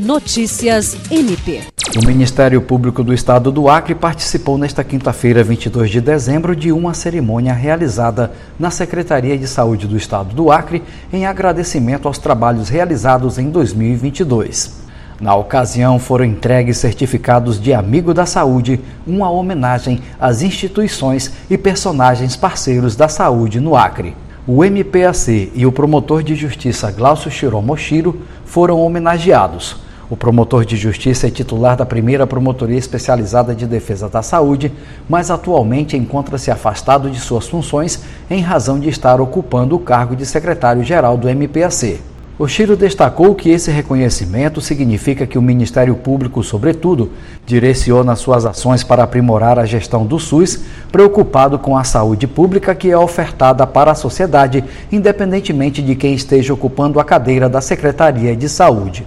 Notícias MP. O Ministério Público do Estado do Acre participou nesta quinta-feira, 22 de dezembro, de uma cerimônia realizada na Secretaria de Saúde do Estado do Acre em agradecimento aos trabalhos realizados em 2022. Na ocasião, foram entregues certificados de Amigo da Saúde, uma homenagem às instituições e personagens parceiros da saúde no Acre. O MPAC e o promotor de justiça Glaucio Shiromoshiro foram homenageados. O promotor de justiça é titular da primeira Promotoria Especializada de Defesa da Saúde, mas atualmente encontra-se afastado de suas funções em razão de estar ocupando o cargo de secretário-geral do MPAC. O Chiro destacou que esse reconhecimento significa que o Ministério Público, sobretudo, direciona suas ações para aprimorar a gestão do SUS, preocupado com a saúde pública que é ofertada para a sociedade, independentemente de quem esteja ocupando a cadeira da Secretaria de Saúde.